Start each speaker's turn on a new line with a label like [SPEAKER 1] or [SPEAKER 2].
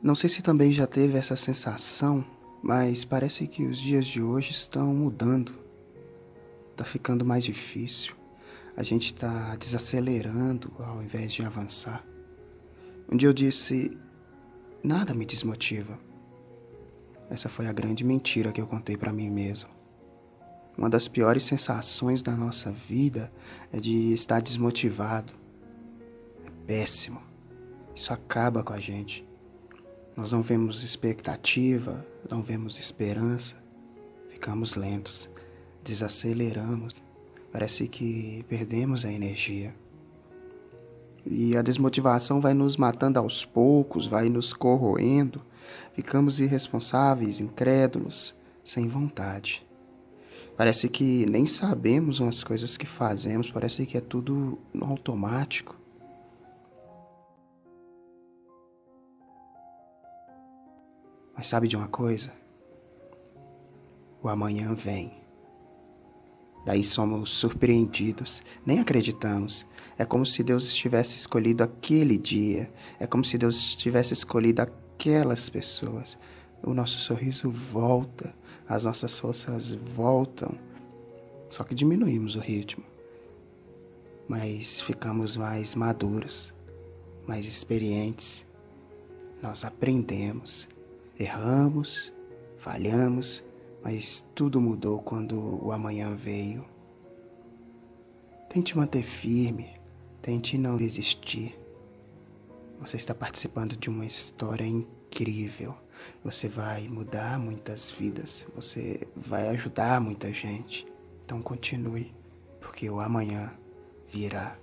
[SPEAKER 1] Não sei se também já teve essa sensação, mas parece que os dias de hoje estão mudando. Tá ficando mais difícil. A gente tá desacelerando ao invés de avançar. Um dia eu disse: nada me desmotiva. Essa foi a grande mentira que eu contei para mim mesmo. Uma das piores sensações da nossa vida é de estar desmotivado. É péssimo. Isso acaba com a gente. Nós não vemos expectativa, não vemos esperança, ficamos lentos, desaceleramos, parece que perdemos a energia. E a desmotivação vai nos matando aos poucos, vai nos corroendo, ficamos irresponsáveis, incrédulos, sem vontade. Parece que nem sabemos as coisas que fazemos, parece que é tudo automático. Mas sabe de uma coisa? O amanhã vem. Daí somos surpreendidos, nem acreditamos. É como se Deus estivesse escolhido aquele dia, é como se Deus tivesse escolhido aquelas pessoas. O nosso sorriso volta, as nossas forças voltam, só que diminuímos o ritmo. Mas ficamos mais maduros, mais experientes. Nós aprendemos Erramos, falhamos, mas tudo mudou quando o amanhã veio. Tente manter firme, tente não desistir. Você está participando de uma história incrível. Você vai mudar muitas vidas, você vai ajudar muita gente. Então continue, porque o amanhã virá.